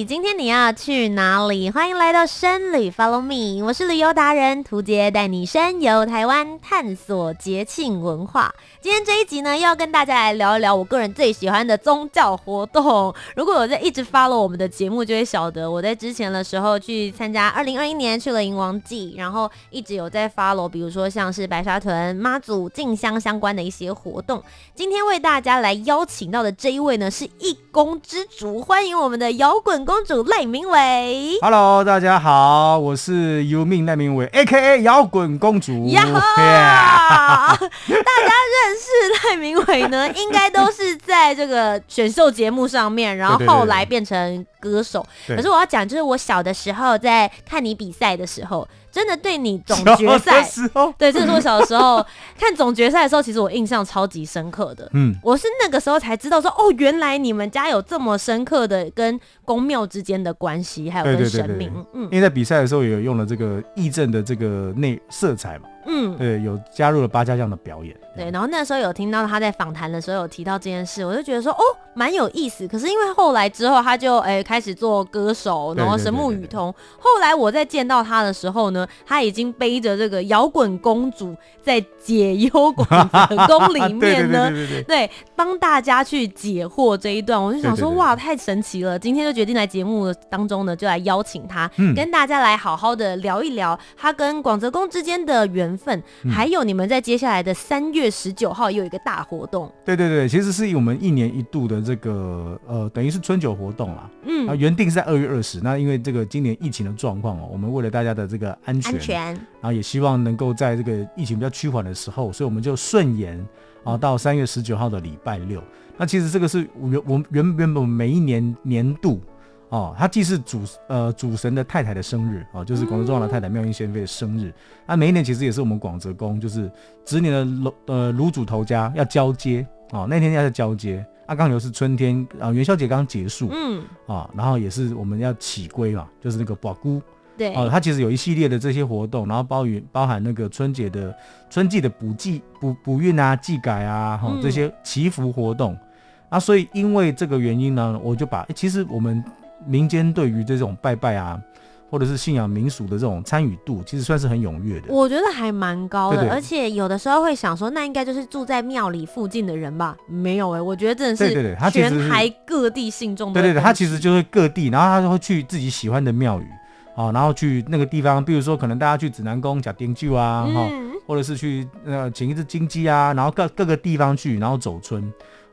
你，今天你要去哪里？欢迎来到深旅 Follow Me，我是旅游达人涂杰，带你深游台湾，探索节庆文化。今天这一集呢，又要跟大家来聊一聊我个人最喜欢的宗教活动。如果我在一直 follow 我们的节目，就会晓得我在之前的时候去参加二零二一年去了迎王祭，然后一直有在 follow，比如说像是白沙屯妈祖进香相关的一些活动。今天为大家来邀请到的这一位呢，是一宫之主，欢迎我们的摇滚公主赖明伟。Hello，大家好，我是尤命赖明伟，A.K.A 摇滚公主。呀哈 Yeah！大家认。识赖明伟呢，应该都是在这个选秀节目上面，然后后来变成歌手。可是我要讲，就是我小的时候在看你比赛的时候。真的对你总决赛，对，这是我小的时候看总决赛的时候，其实我印象超级深刻的。嗯，我是那个时候才知道说，哦，原来你们家有这么深刻的跟宫庙之间的关系，还有跟神明。嗯，因为在比赛的时候也有用了这个义阵的这个内色彩嘛。嗯，对，有加入了八家将的表演。对，然后那时候有听到他在访谈的时候有提到这件事，我就觉得说，哦，蛮有意思。可是因为后来之后他就哎开始做歌手，然后神木雨桐。后来我在见到他的时候呢。他已经背着这个摇滚公主在解忧广泽宫里面呢，对，帮大家去解惑这一段，我就想说，哇，太神奇了！今天就决定来节目当中呢，就来邀请他，跟大家来好好的聊一聊他跟广泽宫之间的缘分，还有你们在接下来的三月十九号又有一个大活动。对对对，其实是我们一年一度的这个呃，等于是春酒活动啦。嗯，啊，原定是在二月二十，那因为这个今年疫情的状况哦，我们为了大家的这个安全。然后也希望能够在这个疫情比较趋缓的时候，所以我们就顺延啊到三月十九号的礼拜六。那其实这个是原我们原原本每一年年度哦，他既是主呃主神的太太的生日哦，就是广泽宗的太太妙音仙妃的生日。那每一年其实也是我们广泽宫就是子年的炉呃炉主头家要交接哦，那天要在交接。阿，刚好又是春天啊，元宵节刚结束，嗯啊，然后也是我们要起归嘛，就是那个宝姑。对哦，它其实有一系列的这些活动，然后包含包含那个春节的春季的补祭、补补运啊、祭改啊，哈、嗯、这些祈福活动啊，所以因为这个原因呢，我就把其实我们民间对于这种拜拜啊，或者是信仰民俗的这种参与度，其实算是很踊跃的。我觉得还蛮高的，对对，而且有的时候会想说，那应该就是住在庙里附近的人吧？没有哎、欸，我觉得真的是对对对，全台各地信众对对对，他其实就是各地，然后他就会去自己喜欢的庙宇。哦，然后去那个地方，比如说可能大家去指南宫讲丁醮啊，哈、嗯，或者是去呃请一只金鸡啊，然后各各个地方去，然后走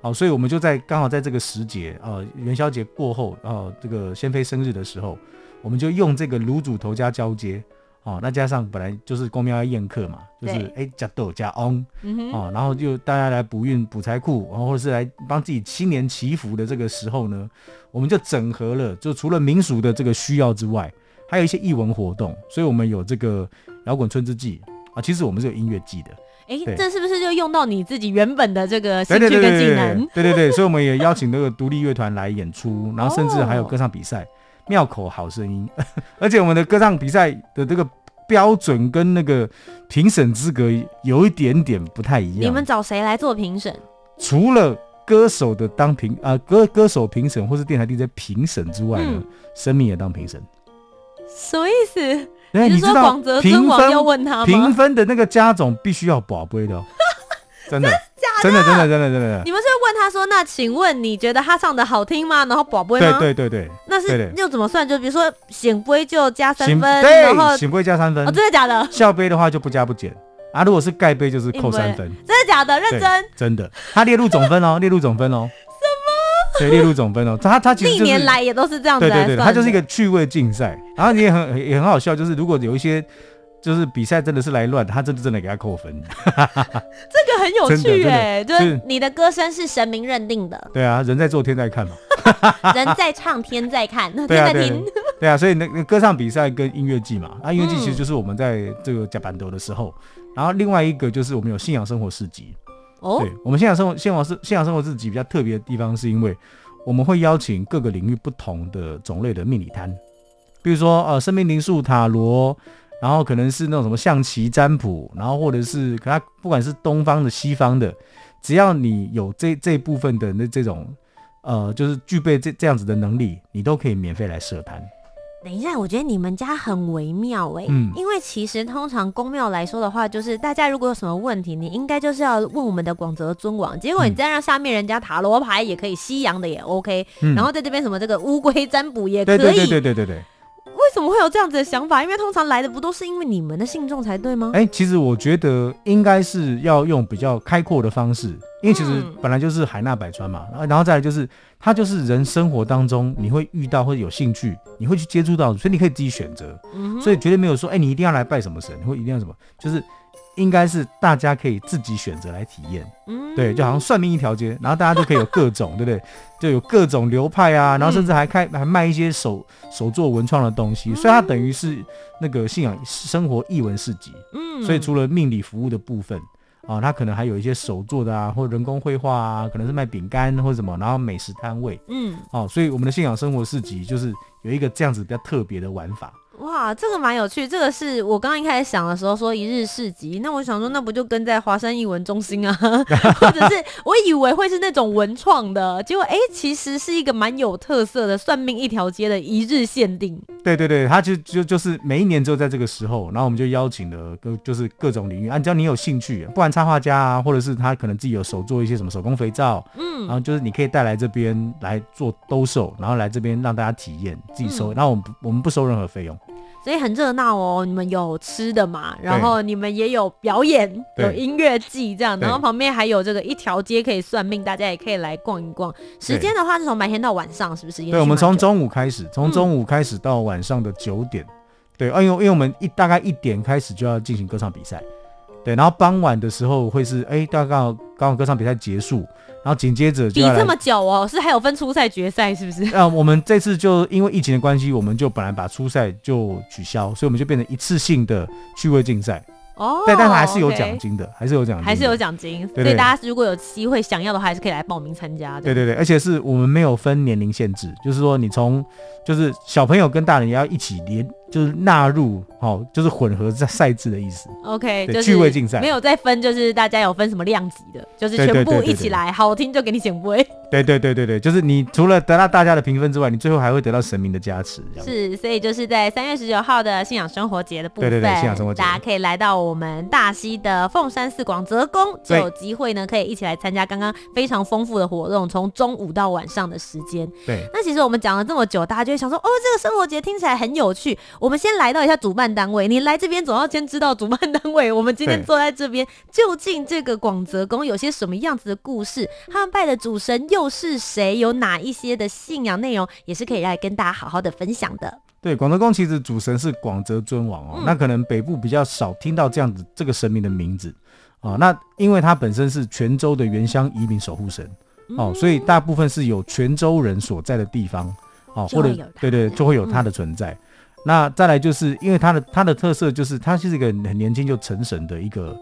春，哦，所以我们就在刚好在这个时节，呃，元宵节过后，哦，这个仙妃生日的时候，我们就用这个卤煮头加交接，哦，那加上本来就是公庙要宴客嘛，就是哎加豆加翁，哦，然后就大家来补运补财库，然后或者是来帮自己新年祈福的这个时候呢，我们就整合了，就除了民俗的这个需要之外。还有一些艺文活动，所以我们有这个摇滚春之祭啊，其实我们是有音乐季的。哎，这是不是就用到你自己原本的这个兴趣跟技能？对对对，所以我们也邀请那个独立乐团来演出，然后甚至还有歌唱比赛，妙口好声音。而且我们的歌唱比赛的这个标准跟那个评审资格有一点点不太一样。你们找谁来做评审？除了歌手的当评啊歌歌手评审或是电台 DJ 评审之外呢，神明也当评审。什么意思？你是说广泽尊王要问他吗？评分的那个家总必须要宝贝 的，真的，真的，真的，真的，真的。你们是问他说，那请问你觉得他唱的好听吗？然后宝贝吗？对对对对，那是又怎么算？就比如说显杯就加三分，对，然后显杯加三分。哦，真的假的？笑杯的话就不加不减啊。如果是盖杯就是扣三分。真的假的？认真？真的，他列入总分哦，列入总分哦。对，列入总分哦，他他其实历、就是、年来也都是这样子，对对对，他就是一个趣味竞赛，然后你也很也很好笑，就是如果有一些就是比赛真的是来乱，他真的真的给他扣分，这个很有趣哎，就是你的歌声是神明认定的，对啊，人在做天在看嘛。人在唱，天在看，天在听。对啊，所以那那歌唱比赛跟音乐季嘛，那音乐季其实就是我们在这个加班斗的时候，嗯、然后另外一个就是我们有信仰生活市集。哦，对，我们现场生活、现场是现场生活自己比较特别的地方，是因为我们会邀请各个领域不同的种类的命理摊，比如说呃，生命灵数、塔罗，然后可能是那种什么象棋占卜，然后或者是可它不管是东方的、西方的，只要你有这这部分的那这种呃，就是具备这这样子的能力，你都可以免费来设摊。等一下，我觉得你们家很微妙哎、欸，嗯，因为其实通常公庙来说的话，就是大家如果有什么问题，你应该就是要问我们的广泽尊王。结果你再让下面人家塔罗牌也可以，西洋的也 OK，、嗯、然后在这边什么这个乌龟占卜也可以，对对对对对对。为什么会有这样子的想法？因为通常来的不都是因为你们的信众才对吗？哎、欸，其实我觉得应该是要用比较开阔的方式。因为其实本来就是海纳百川嘛，然后再来就是它就是人生活当中你会遇到或者有兴趣，你会去接触到，所以你可以自己选择，所以绝对没有说，哎，你一定要来拜什么神，或一定要什么，就是应该是大家可以自己选择来体验，对，就好像算命一条街，然后大家就可以有各种，对不对？就有各种流派啊，然后甚至还开还卖一些手手做文创的东西，所以它等于是那个信仰生活艺文市集，嗯，所以除了命理服务的部分。啊，它可能还有一些手做的啊，或者人工绘画啊，可能是卖饼干或者什么，然后美食摊位，嗯，哦，所以我们的信仰生活市集就是有一个这样子比较特别的玩法。哇，这个蛮有趣。这个是我刚刚一开始想的时候说一日市集，那我想说那不就跟在华山艺文中心啊，或者是我以为会是那种文创的，结果哎，其实是一个蛮有特色的算命一条街的一日限定。对对对，他就就就是每一年只有在这个时候，然后我们就邀请了各就是各种领域，啊，只要你有兴趣，不管插画家啊，或者是他可能自己有手做一些什么手工肥皂，嗯，然后就是你可以带来这边来做兜售，然后来这边让大家体验自己收，然后我们我们不收任何费用。所以很热闹哦，你们有吃的嘛？然后你们也有表演，有音乐季这样，然后旁边还有这个一条街可以算命，大家也可以来逛一逛。时间的话是从白天到晚上，是不是？对，我们从中午开始，从中午开始到晚上的九点。嗯、对，因为因为我们一大概一点开始就要进行歌唱比赛。对，然后傍晚的时候会是哎，大概刚好歌唱比赛结束，然后紧接着就比这么久哦，是还有分初赛决赛是不是？啊，我们这次就因为疫情的关系，我们就本来把初赛就取消，所以我们就变成一次性的趣味竞赛。哦，对，但是还是有奖金的，okay、还是有奖金，还是有奖金。所以大家如果有机会想要的话，还是可以来报名参加。对对对，而且是我们没有分年龄限制，就是说你从就是小朋友跟大人也要一起连。就是纳入，哦，就是混合在赛制的意思。OK，就是趣味竞赛，没有再分，就是大家有分什么量级的，就是全部一起来，好听就给你奖杯。对对对对对，就是你除了得到大家的评分之外，你最后还会得到神明的加持。是，所以就是在三月十九号的信仰生活节的部分，对对对，信仰生活节，大家可以来到我们大溪的凤山寺广泽宫，就有机会呢，可以一起来参加刚刚非常丰富的活动，从中午到晚上的时间。对，那其实我们讲了这么久，大家就会想说，哦，这个生活节听起来很有趣。我们先来到一下主办单位，你来这边总要先知道主办单位。我们今天坐在这边，究竟这个广泽宫有些什么样子的故事？他们拜的主神又是谁？有哪一些的信仰内容，也是可以来跟大家好好的分享的。对，广泽宫其实主神是广泽尊王哦，嗯、那可能北部比较少听到这样子这个神明的名字啊、哦。那因为他本身是泉州的原乡移民守护神哦，嗯、所以大部分是有泉州人所在的地方哦，或者对对，就会有它的存在。嗯那再来就是因为他的他的特色就是他是一个很年轻就成神的一个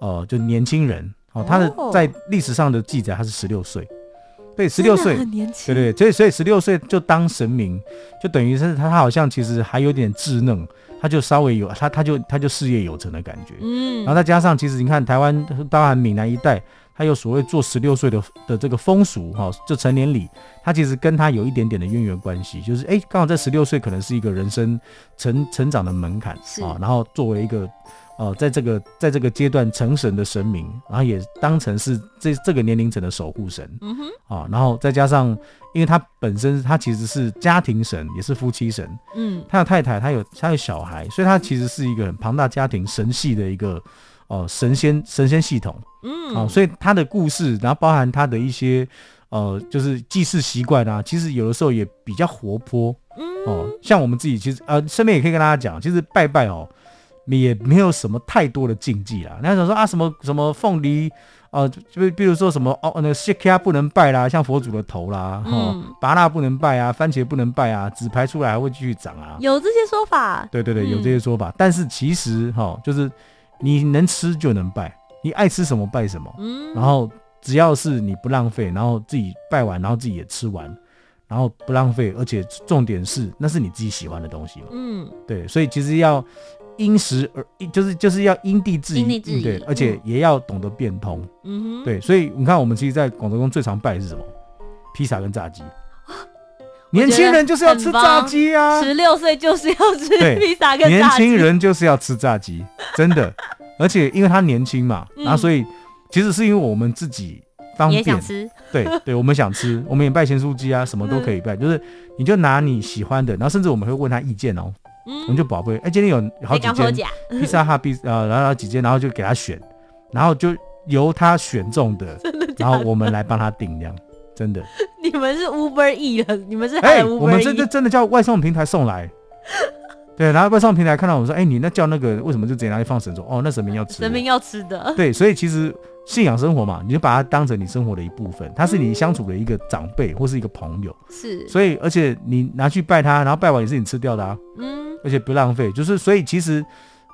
呃就年轻人。哦，他的在历史上的记载他是十六岁，对，十六岁很年轻，对对，所以所以十六岁就当神明，就等于是他他好像其实还有点稚嫩，他就稍微有他他就他就事业有成的感觉，嗯，然后再加上其实你看台湾当然闽南一带。他有所谓做十六岁的的这个风俗哈，就成年礼，他其实跟他有一点点的渊源关系，就是哎，刚好在十六岁可能是一个人生成成长的门槛是啊，然后作为一个呃，在这个在这个阶段成神的神明，然后也当成是这这个年龄层的守护神，嗯哼啊，然后再加上，因为他本身他其实是家庭神，也是夫妻神，嗯，他有太太，他有他有小孩，所以他其实是一个很庞大家庭神系的一个。哦，神仙神仙系统，嗯，哦，所以他的故事，然后包含他的一些，呃，就是祭祀习惯啊，其实有的时候也比较活泼，嗯，哦，像我们自己其实，呃，顺便也可以跟大家讲，其实拜拜哦，也没有什么太多的禁忌啦。那想说啊，什么什么凤梨，哦、呃，就比如说什么哦，那个不能拜啦，像佛祖的头啦，哦，拔蜡不能拜啊，番茄不能拜啊，纸牌出来还会继续长啊，有这些说法。对对对，有这些说法。嗯、但是其实哈、哦，就是你能吃就能拜，你爱吃什么拜什么。嗯。然后只要是你不浪费，然后自己拜完，然后自己也吃完，然后不浪费，而且重点是那是你自己喜欢的东西嘛。嗯。对，所以其实要。因时而就是就是要因地制宜，对，而且也要懂得变通，嗯哼，对，所以你看，我们其实，在广州中最常拜的是什么？披萨跟炸鸡。年轻人就是要吃炸鸡啊！十六岁就是要吃披萨跟炸鸡。年轻人就是要吃炸鸡，真的。而且因为他年轻嘛，然后所以其实是因为我们自己方便，对对，我们想吃，我们也拜咸酥鸡啊，什么都可以拜，就是你就拿你喜欢的，然后甚至我们会问他意见哦。我们就宝贝，哎、欸，今天有好几间 披萨哈披呃，然后几间，然后就给他选，然后就由他选中的，的的然后我们来帮他定量，真的。你们是 Uber E 了，你们是哎、e 欸，我们真的真的叫外送平台送来，对，然后外送平台看到我们说，哎、欸，你那叫那个为什么就直接拿去放神桌？哦，那神明要吃，神明要吃的。对，所以其实信仰生活嘛，你就把它当成你生活的一部分，它是你相处的一个长辈或是一个朋友，是。所以而且你拿去拜他，然后拜完也是你吃掉的啊，嗯。而且不浪费，就是所以其实，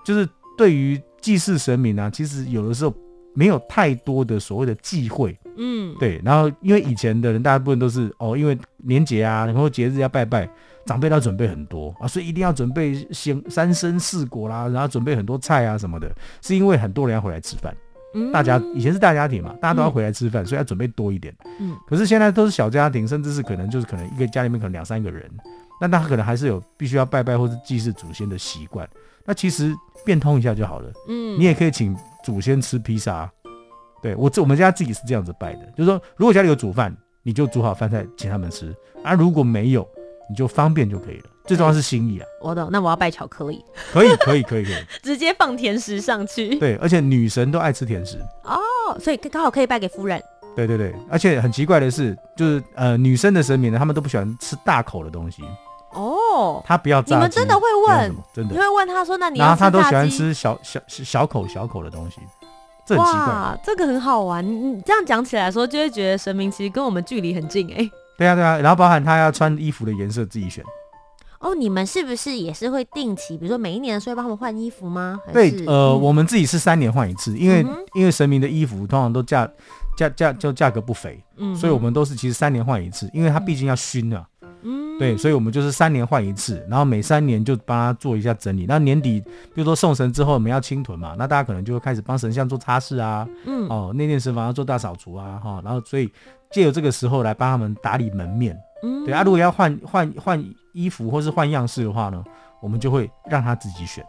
就是对于祭祀神明啊，其实有的时候没有太多的所谓的忌讳，嗯，对。然后因为以前的人大部分都是哦，因为年节啊，然后节日要拜拜，长辈都要准备很多啊，所以一定要准备先三生四果啦，然后准备很多菜啊什么的，是因为很多人要回来吃饭，嗯，大家以前是大家庭嘛，大家都要回来吃饭，嗯，所以要准备多一点，嗯。可是现在都是小家庭，甚至是可能就是可能一个家里面可能两三个人。那他可能还是有必须要拜拜或是祭祀祖先的习惯，那其实变通一下就好了。嗯，你也可以请祖先吃披萨。对，我这我们家自己是这样子拜的，就是说如果家里有煮饭，你就煮好饭菜请他们吃；啊，如果没有，你就方便就可以了。最重要是心意啊。我懂，那我要拜巧克力。可以，可以，可以，可以，直接放甜食上去。对，而且女神都爱吃甜食哦，所以刚好可以拜给夫人。对对对，而且很奇怪的是，就是呃，女生的神明呢，他们都不喜欢吃大口的东西。哦，他不要。你们真的会问？真的，你会问他说：“那你要……”然后他都喜欢吃小小小口小口的东西，这很奇怪。哇，这个很好玩。你这样讲起来说，就会觉得神明其实跟我们距离很近哎、欸。对啊对啊，然后包含他要穿衣服的颜色自己选。哦，你们是不是也是会定期，比如说每一年的时候帮他们换衣服吗？对，呃，嗯、我们自己是三年换一次，因为、嗯、因为神明的衣服通常都价。价价就价格不菲，嗯，所以我们都是其实三年换一次，因为它毕竟要熏啊，嗯，对，所以我们就是三年换一次，然后每三年就帮他做一下整理。那年底，比如说送神之后，我们要清屯嘛，那大家可能就会开始帮神像做擦拭啊，嗯，哦，内殿神房要做大扫除啊，哈，然后所以借由这个时候来帮他们打理门面，嗯，对啊，如果要换换换衣服或是换样式的话呢，我们就会让他自己选。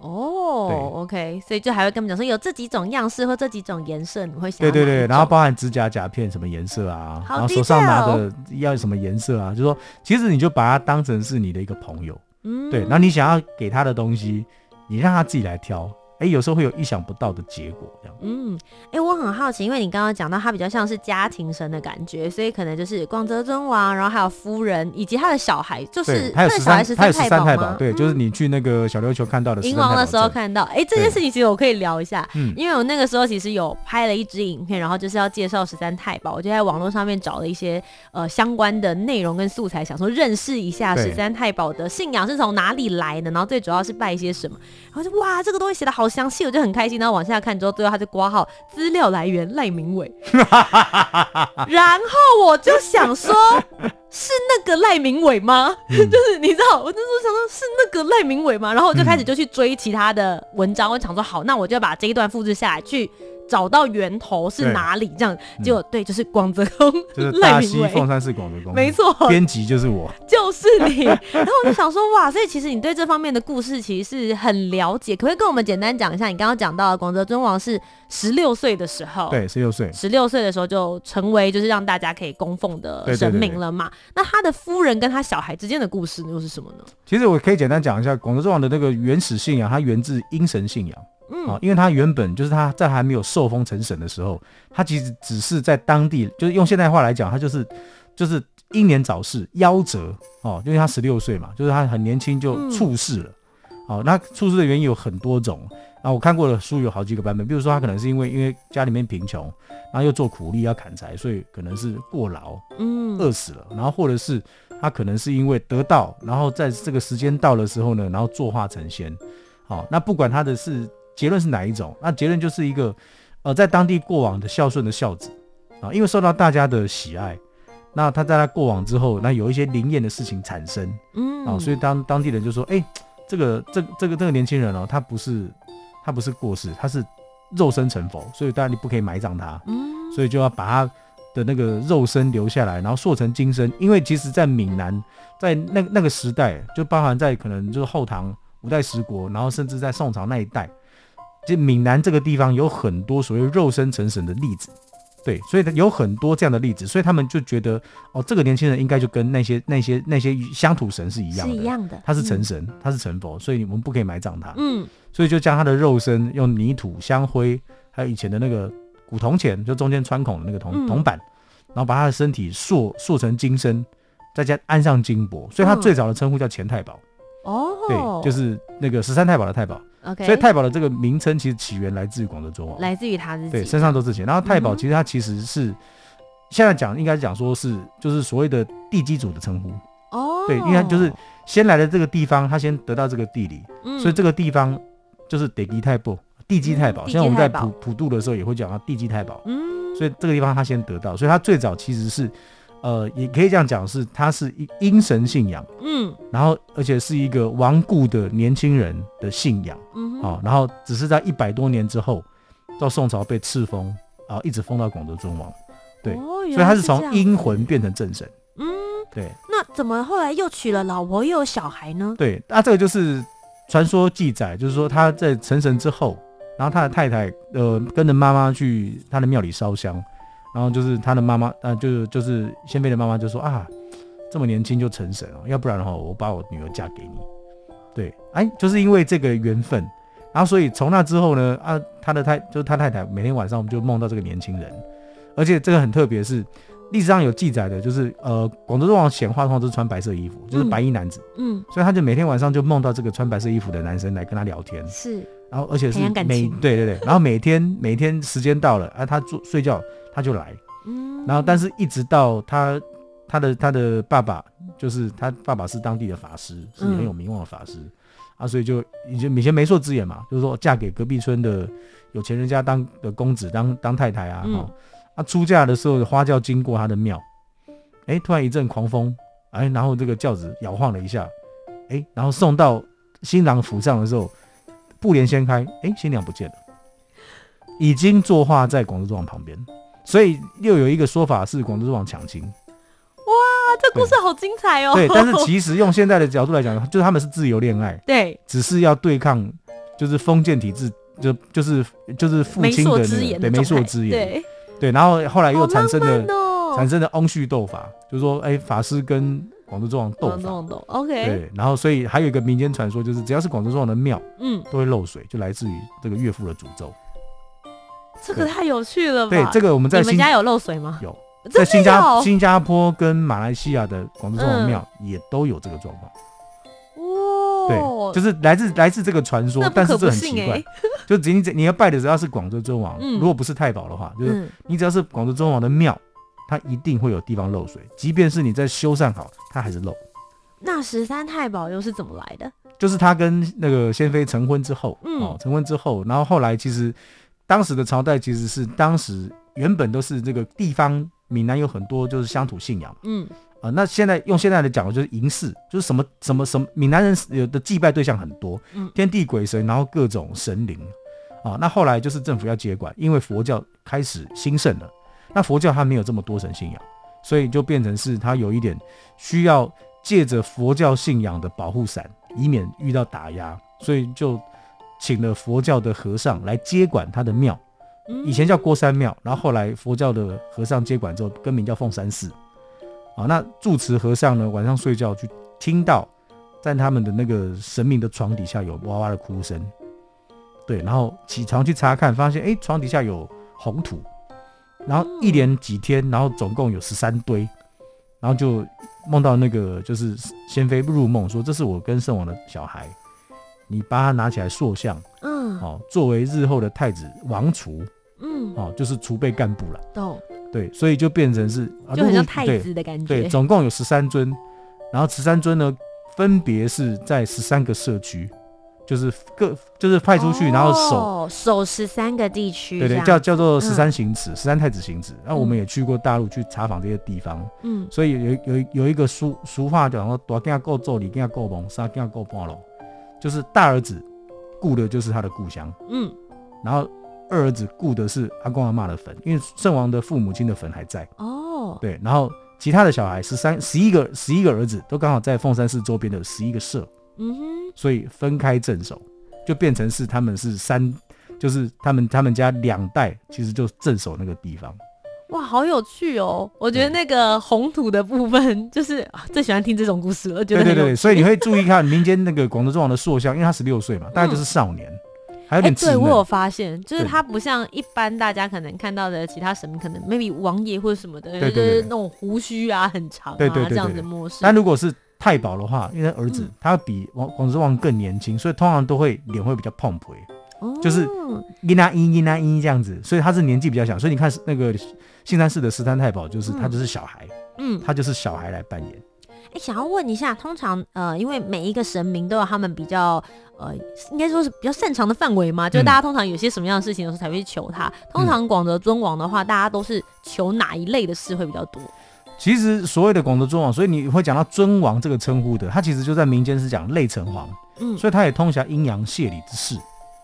哦、oh，OK，所以就还会跟我们讲说有这几种样式或这几种颜色，你会想对对对，然后包含指甲甲片什么颜色啊，然后手上拿的要什么颜色啊，就说其实你就把它当成是你的一个朋友，嗯，对，那你想要给他的东西，你让他自己来挑。哎，有时候会有意想不到的结果，这样。嗯，哎，我很好奇，因为你刚刚讲到他比较像是家庭神的感觉，所以可能就是广泽尊王，然后还有夫人以及他的小孩，就是他的小孩是十三太保，对，就是你去那个小琉球看到的银王的时候看到。哎，这件事情其实我可以聊一下，嗯，因为我那个时候其实有拍了一支影片，然后就是要介绍十三太保，我就在网络上面找了一些呃相关的内容跟素材，想说认识一下十三太保的信仰是从哪里来的，然后最主要是拜一些什么，然后就哇，这个东西写的好详细，我就很开心。然后往下看之后，最后他就挂号资料来源赖明伟，然后我就想说，是那个赖明伟吗？嗯、就是你知道，我那时候想说，是那个赖明伟吗？然后我就开始就去追其他的文章，嗯、我想说好，那我就把这一段复制下来去。找到源头是哪里？这样结果对，就是广泽宫，就是大溪凤山寺广泽宫，没错，编辑就是我，就是你。然后我就想说，哇，所以其实你对这方面的故事其实是很了解，可不可以跟我们简单讲一下？你刚刚讲到广泽尊王是十六岁的时候，对，十六岁，十六岁的时候就成为就是让大家可以供奉的神明了嘛？那他的夫人跟他小孩之间的故事又是什么呢？其实我可以简单讲一下广泽尊王的那个原始信仰，它源自阴神信仰。嗯，因为他原本就是他在还没有受封成神的时候，他其实只是在当地，就是用现代话来讲，他就是就是英年早逝，夭折哦，因为他十六岁嘛，就是他很年轻就处世了。嗯、哦，那猝逝的原因有很多种，啊，我看过的书有好几个版本，比如说他可能是因为因为家里面贫穷，然后又做苦力要砍柴，所以可能是过劳，嗯，饿死了。然后或者是他可能是因为得道，然后在这个时间到的时候呢，然后作化成仙。好，那不管他的是结论是哪一种，那结论就是一个呃，在当地过往的孝顺的孝子。啊，因为受到大家的喜爱，那他在他过往之后，那有一些灵验的事情产生，嗯，啊，所以当当地人就说，哎、欸，这个这这个这个年轻人哦，他不是。他不是过世，他是肉身成佛，所以当然你不可以埋葬他，嗯，所以就要把他的那个肉身留下来，然后塑成金身。因为其实，在闽南，在那那个时代，就包含在可能就是后唐五代十国，然后甚至在宋朝那一代，就闽南这个地方有很多所谓肉身成神的例子。对，所以有很多这样的例子，所以他们就觉得，哦，这个年轻人应该就跟那些那些那些乡土神是一样的，是一样的，他是成神，嗯、他是成佛，所以我们不可以埋葬他。嗯，所以就将他的肉身用泥土、香灰，还有以前的那个古铜钱，就中间穿孔的那个铜铜、嗯、板，然后把他的身体塑塑成金身，再加安上金箔，所以他最早的称呼叫钱太保。哦，对，就是那个十三太保的太保。OK，所以太保的这个名称其实起源来自于广泽尊王，来自于他自己，对，身上都是钱。然后太保其实他其实是、嗯、现在讲应该讲说是就是所谓的地基主的称呼。哦，对，因为他就是先来的这个地方，他先得到这个地理，嗯、所以这个地方就是地基太保，地基太保。现在我们在普普渡的时候也会讲到地基太保，嗯，所以这个地方他先得到，所以他最早其实是。呃，也可以这样讲，是他是一阴神信仰，嗯，然后而且是一个顽固的年轻人的信仰，嗯，好，然后只是在一百多年之后，到宋朝被赐封，然后一直封到广德尊王，对，哦、所以他是从阴魂变成正神，嗯，对。那怎么后来又娶了老婆又有小孩呢？对，那这个就是传说记载，就是说他在成神之后，然后他的太太呃跟着妈妈去他的庙里烧香。然后就是他的妈妈，呃，就是就是仙妃的妈妈就说啊，这么年轻就成神了，要不然的话，我把我女儿嫁给你。对，哎，就是因为这个缘分，然后所以从那之后呢，啊，他的太就是他太太每天晚上我们就梦到这个年轻人，而且这个很特别，是历史上有记载的，就是呃，广泽尊王显化通常都是穿白色衣服，就是白衣男子，嗯，嗯，所以他就每天晚上就梦到这个穿白色衣服的男生来跟他聊天，是，然后而且是每对对对，然后每天每天时间到了，啊，他做睡觉。他就来，嗯，然后但是一直到他他的他的爸爸，就是他爸爸是当地的法师，是很有名望的法师，嗯、啊，所以就以前以前媒妁之言嘛，就是说嫁给隔壁村的有钱人家当的公子当当太太啊，嗯、哦，啊出嫁的时候花轿经过他的庙，哎，突然一阵狂风，哎，然后这个轿子摇晃了一下，哎，然后送到新郎府上的时候，布帘掀开，哎，新娘不见了，已经作画在广州之王旁边。所以又有一个说法是广州之王抢亲，哇，这故事好精彩哦。对，但是其实用现在的角度来讲，就是他们是自由恋爱，对，只是要对抗就是封建体制，就就是就是父亲的那个对媒妁之言，对。对，然后后来又产生了产生了翁婿斗法，就是说哎法师跟广州尊王斗法，OK，对，然后所以还有一个民间传说，就是只要是广州尊王的庙，嗯，都会漏水，就来自于这个岳父的诅咒。这个太有趣了吧？对，这个我们在你们家有漏水吗？有，在新加新加坡跟马来西亚的广州尊王庙也都有这个状况。哇，对，就是来自来自这个传说，但是这很奇怪，就只你你要拜的只要是广州尊王，如果不是太保的话，就是你只要是广州尊王的庙，它一定会有地方漏水，即便是你在修缮好，它还是漏。那十三太保又是怎么来的？就是他跟那个先妃成婚之后，哦，成婚之后，然后后来其实。当时的朝代其实是当时原本都是这个地方，闽南有很多就是乡土信仰，嗯啊、呃，那现在用现在的讲就是迎祀，就是什么什么什么闽南人有的祭拜对象很多，嗯，天地鬼神，然后各种神灵，啊，那后来就是政府要接管，因为佛教开始兴盛了，那佛教它没有这么多神信仰，所以就变成是它有一点需要借着佛教信仰的保护伞，以免遇到打压，所以就。请了佛教的和尚来接管他的庙，以前叫郭山庙，然后后来佛教的和尚接管之后，更名叫凤山寺。啊，那住持和尚呢，晚上睡觉就听到在他们的那个神明的床底下有哇哇的哭声，对，然后起床去查看，发现哎，床底下有红土，然后一连几天，然后总共有十三堆，然后就梦到那个就是仙妃入梦说，这是我跟圣王的小孩。你把他拿起来塑像，嗯，嗯，哦，作为日后的太子王储，嗯，哦，就是储备干部了。懂，对，所以就变成是就很像太子的感觉。对，对，总共有十三尊，然后十三尊呢，分别是在十三个社区。就是各就是派出去，然后守、哦、守十三个地区，对对，叫叫做十三行止，十、嗯、三太子行止。那我们也去过大陆去查访这些地方，嗯，所以有有有一个俗俗话讲说，大囝够做，二囝够忙，三囝够半路，就是大儿子顾的就是他的故乡，嗯，然后二儿子顾的是阿公阿妈的坟，因为圣王的父母亲的坟还在，哦，对，然后其他的小孩十三十一个十一个儿子都刚好在凤山市周边的十一个社。嗯哼，所以分开镇守，就变成是他们是三，就是他们他们家两代其实就镇守那个地方。哇，好有趣哦！我觉得那个红土的部分，就是、啊、最喜欢听这种故事了。觉得对对对，所以你会注意看民间那个广德尊王的塑像，因为他十六岁嘛，大概就是少年，嗯、还有点。对，我有发现，就是他不像一般大家可能看到的其他神明，可能 maybe 王爷或者什么的，就是那种胡须啊很长啊对对对对这样子模式。但如果是太保的话，因为儿子、嗯、他比王广德尊王更年轻，所以通常都会脸会比较胖婆，哦、就是一拿一一拿一这样子，所以他是年纪比较小。所以你看那个信山寺的十三太保，就是、嗯、他就是小孩，嗯，他就是小孩来扮演。哎、欸，想要问一下，通常呃，因为每一个神明都有他们比较呃，应该说是比较擅长的范围嘛，就是大家通常有些什么样的事情的时候才会去求他。通常广德尊王的话，大家都是求哪一类的事会比较多？其实所谓的广德尊王，所以你会讲到尊王这个称呼的，他其实就在民间是讲类城隍，嗯，所以他也通晓阴阳谢礼之事，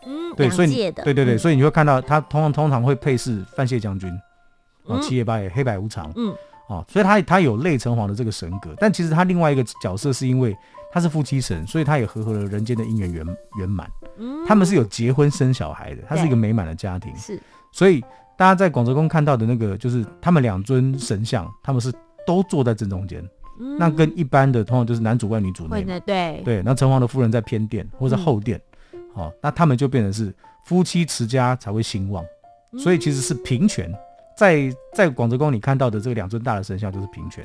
嗯，对，所以对对对，嗯、所以你会看到他通常通常会配饰范谢将军，哦，七爷八爷黑白无常，嗯，哦，所以他他有类城隍的这个神格，但其实他另外一个角色是因为他是夫妻神，所以他也和合了人间的姻缘圆圆满，嗯，他们是有结婚生小孩的，他是一个美满的家庭，是，所以大家在广泽宫看到的那个就是他们两尊神像，他们是。都坐在正中间，嗯、那跟一般的通常就是男主外女主内，对。对。那城隍的夫人在偏殿或者后殿，好、嗯。哦，那他们就变成是夫妻持家才会兴旺，嗯、所以其实是平权。在在广泽宫你看到的这个两尊大的神像就是平权，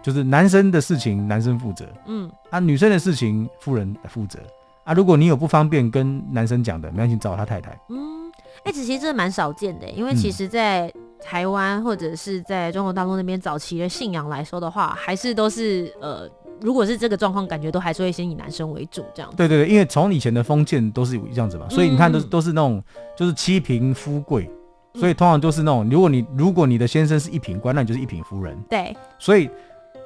就是男生的事情男生负责，嗯，啊女生的事情夫人负责，啊如果你有不方便跟男生讲的，没关系找他太太，嗯，哎、欸，其实这蛮少见的，因为其实在、嗯。台湾或者是在中国大陆那边早期的信仰来说的话，还是都是呃，如果是这个状况，感觉都还是会先以男生为主这样。对对对，因为从以前的封建都是这样子嘛，所以你看都都是那种就是妻凭夫贵，所以通常都是那种，如果你如果你的先生是一品官，那你就是一品夫人。对，所以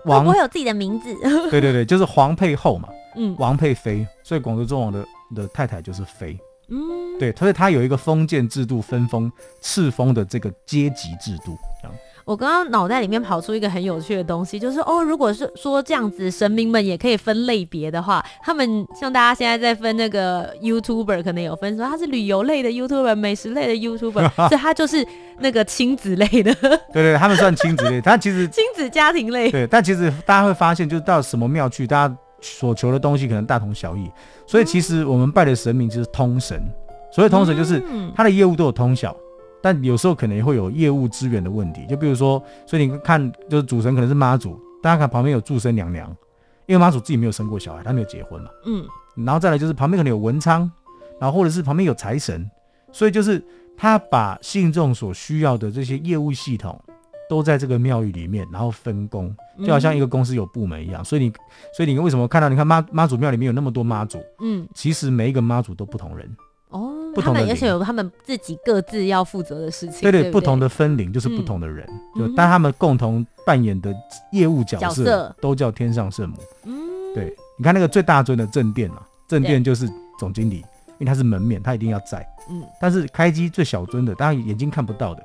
王会有自己的名字。对对对，就是皇配后嘛，嗯，王配妃，所以广州中王的的太太就是妃。嗯，对，所以他有一个封建制度，分封赐封的这个阶级制度。这样，我刚刚脑袋里面跑出一个很有趣的东西，就是哦，如果是说这样子，神明们也可以分类别的话，他们像大家现在在分那个 YouTuber，可能有分说他是旅游类的 YouTuber、美食类的 YouTuber，所以他就是那个亲子类的。对对，他们算亲子类，他其实 亲子家庭类。对，但其实大家会发现，就是到什么庙去，大家。所求的东西可能大同小异，所以其实我们拜的神明就是通神。所谓通神，就是他的业务都有通晓，但有时候可能也会有业务资源的问题。就比如说，所以你看，就是主神可能是妈祖，大家看旁边有祝生娘娘，因为妈祖自己没有生过小孩，她没有结婚嘛。嗯，然后再来就是旁边可能有文昌，然后或者是旁边有财神，所以就是他把信众所需要的这些业务系统。都在这个庙宇里面，然后分工，就好像一个公司有部门一样。嗯、所以你，所以你为什么看到？你看妈妈祖庙里面有那么多妈祖，嗯，其实每一个妈祖都不同人哦，不同的，而且有他们自己各自要负责的事情。对对，对对不同的分灵就是不同的人，嗯、就但他们共同扮演的业务角色，都叫天上圣母。嗯，对，你看那个最大尊的正殿啊，正殿就是总经理，因为他是门面，他一定要在。嗯，但是开机最小尊的，大家眼睛看不到的。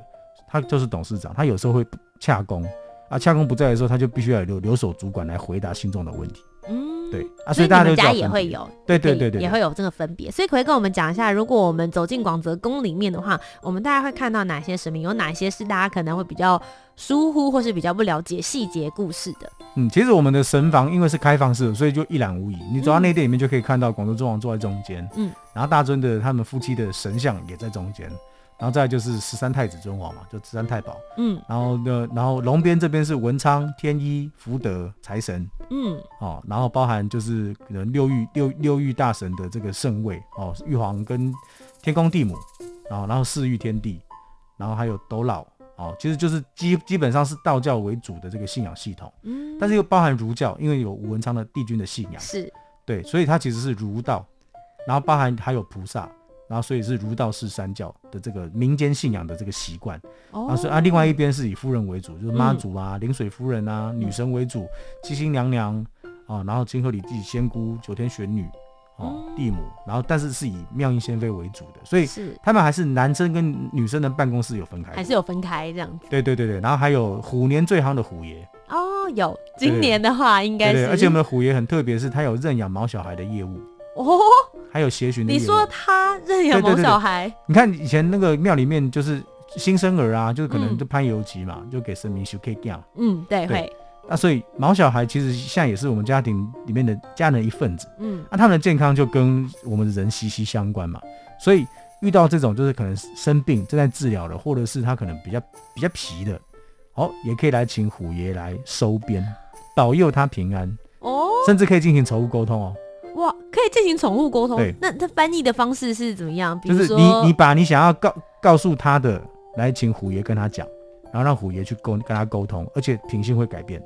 他就是董事长，他有时候会洽公啊，洽公不在的时候，他就必须要留留守主管来回答信众的问题。嗯，对啊，所以大家家也会有，对对对对，也会有这个分别。所以可以跟我们讲一下，如果我们走进广泽宫里面的话，我们大概会看到哪些神明，有哪些是大家可能会比较疏忽或是比较不了解细节故事的。嗯，其实我们的神房因为是开放式的，所以就一览无遗。你走到内殿里面就可以看到广州尊王坐在中间，嗯，然后大尊的他们夫妻的神像也在中间。然后再就是十三太子尊王嘛，就十三太保。嗯，然后呢，然后龙边这边是文昌、天一、福德、财神。嗯，哦，然后包含就是可能六御六六御大神的这个圣位哦，玉皇跟天公地母，然后然后四御天地，然后还有斗老，哦，其实就是基基本上是道教为主的这个信仰系统，嗯，但是又包含儒教，因为有吴文昌的帝君的信仰，是。对，所以它其实是儒道，然后包含还有菩萨，然后所以是儒道释三教的这个民间信仰的这个习惯，哦，啊，所以啊，另外一边是以夫人为主，就是妈祖啊、临、嗯、水夫人啊、女神为主，七星娘娘啊，然后金河里地仙姑、九天玄女。哦，地母，然后但是是以妙音仙妃为主的，所以他们还是男生跟女生的办公室有分开，还是有分开这样子。对对对对，然后还有虎年最夯的虎爷。哦，有今年的话应该是，对对对，而且我们的虎爷很特别，是他有认养毛小孩的业务。哦，还有协寻。你说他认养毛小孩？你看以前那个庙里面就是新生儿啊，就是可能就攀油漆嘛，嗯、就给神明修 K 这样。嗯，对，对会。那所以毛小孩其实现在也是我们家庭里面的家人一份子，嗯，那他们的健康就跟我们的人息息相关嘛。所以遇到这种就是可能生病正在治疗的，或者是他可能比较比较皮的，哦，也可以来请虎爷来收编，保佑他平安哦，甚至可以进行宠物沟通哦。哇，可以进行宠物沟通？对，那它翻译的方式是怎么样？比如说就是你你把你想要告告诉他的来请虎爷跟他讲，然后让虎爷去沟跟他沟通，而且品性会改变。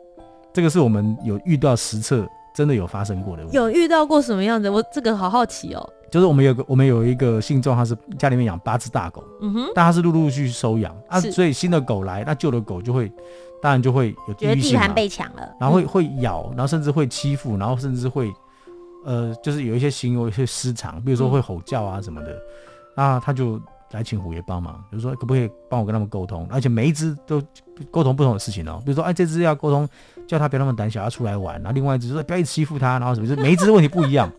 这个是我们有遇到实测，真的有发生过的。有遇到过什么样子？我这个好好奇哦。就是我们有个我们有一个信众，他是家里面养八只大狗，嗯哼，但他是陆陆续续收养啊，所以新的狗来，那旧的狗就会，当然就会有地域性嘛，被抢了，然后会会咬，然后甚至会欺负，然后甚至会，呃，就是有一些行为会失常，比如说会吼叫啊什么的，那他就。来请虎爷帮忙，比如说可不可以帮我跟他们沟通，而且每一只都沟通不同的事情哦。比如说，哎，这只要沟通，叫他不要那么胆小，要出来玩。然后另外一只说不要一直欺负他，然后什么，就是每一只问题不一样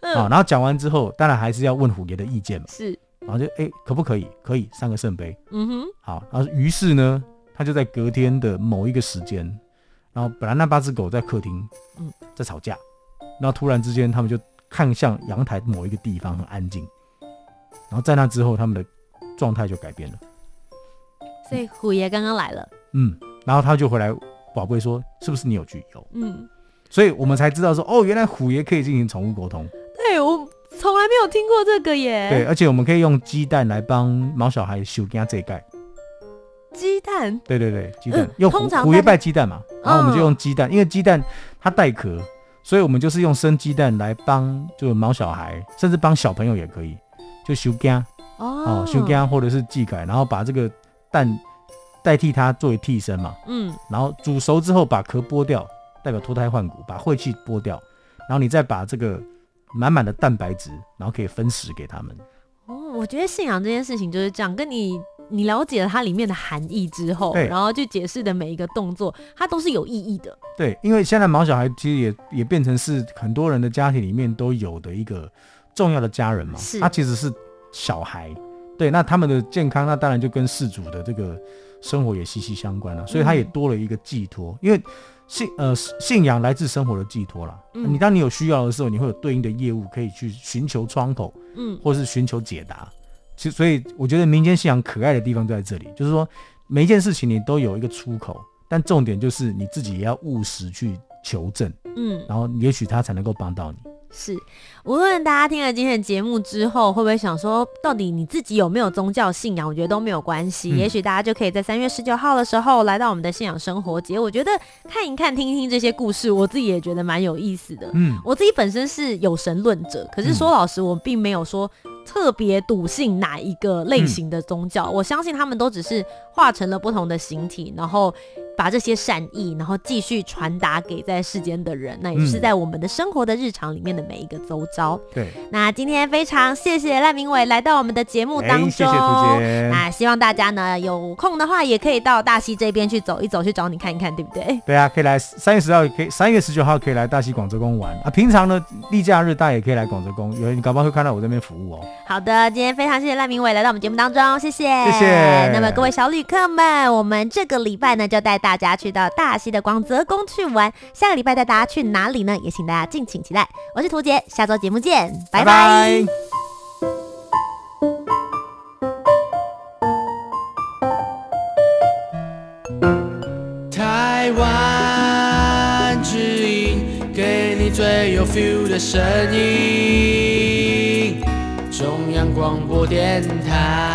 啊。然后讲完之后，当然还是要问虎爷的意见嘛。是，然后就哎，可不可以？可以，三个圣杯。嗯哼。好，然后于是呢，他就在隔天的某一个时间，然后本来那八只狗在客厅，嗯，在吵架，然后突然之间他们就看向阳台某一个地方，很安静。然后在那之后，他们的状态就改变了。所以虎爷刚刚来了，嗯，然后他就回来，宝贝说：“是不是你有去有？”嗯，所以我们才知道说，哦，原来虎爷可以进行宠物沟通。对，我从来没有听过这个耶。对，而且我们可以用鸡蛋来帮毛小孩修家这一盖。鸡蛋？对对对，鸡蛋、嗯、用虎虎爷拜鸡蛋嘛，然后我们就用鸡蛋，嗯、因为鸡蛋它带壳，所以我们就是用生鸡蛋来帮，就毛小孩，甚至帮小朋友也可以。就修肝哦，修肝或者是技改，然后把这个蛋代替它作为替身嘛，嗯，然后煮熟之后把壳剥掉，代表脱胎换骨，把晦气剥掉，然后你再把这个满满的蛋白质，然后可以分食给他们。哦，我觉得信仰这件事情就是这样，跟你你了解了它里面的含义之后，对，然后去解释的每一个动作，它都是有意义的。对，因为现在毛小孩其实也也变成是很多人的家庭里面都有的一个。重要的家人嘛，他其实是小孩，对，那他们的健康，那当然就跟事主的这个生活也息息相关了，所以他也多了一个寄托，嗯、因为信呃信仰来自生活的寄托啦。嗯、你当你有需要的时候，你会有对应的业务可以去寻求窗口，嗯，或是寻求解答。其实，所以我觉得民间信仰可爱的地方就在这里，就是说每一件事情你都有一个出口，但重点就是你自己也要务实去求证，嗯，然后也许他才能够帮到你。是，无论大家听了今天的节目之后，会不会想说，到底你自己有没有宗教信仰？我觉得都没有关系。嗯、也许大家就可以在三月十九号的时候来到我们的信仰生活节。我觉得看一看、听一听这些故事，我自己也觉得蛮有意思的。嗯，我自己本身是有神论者，可是说老实，我并没有说特别笃信哪一个类型的宗教。嗯、我相信他们都只是化成了不同的形体，然后把这些善意，然后继续传达给在世间的人。那也是在我们的生活的日常里面的。每一个周遭，对。那今天非常谢谢赖明伟来到我们的节目当中，欸、谢谢。那希望大家呢有空的话，也可以到大溪这边去走一走，去找你看一看，对不对？对啊，可以来三月十号，可以三月十九号可以来大溪广泽宫玩啊。平常呢，例假日大家也可以来广泽宫，有你搞不好会看到我这边服务哦。好的，今天非常谢谢赖明伟来到我们节目当中，谢谢，谢谢。那么各位小旅客们，我们这个礼拜呢就带大家去到大溪的广泽宫去玩，下个礼拜带大家去哪里呢？也请大家敬请期待。我是屠洁，下周节目。不见，拜拜。台湾之音，给你最有 feel 的声音。中央广播电台。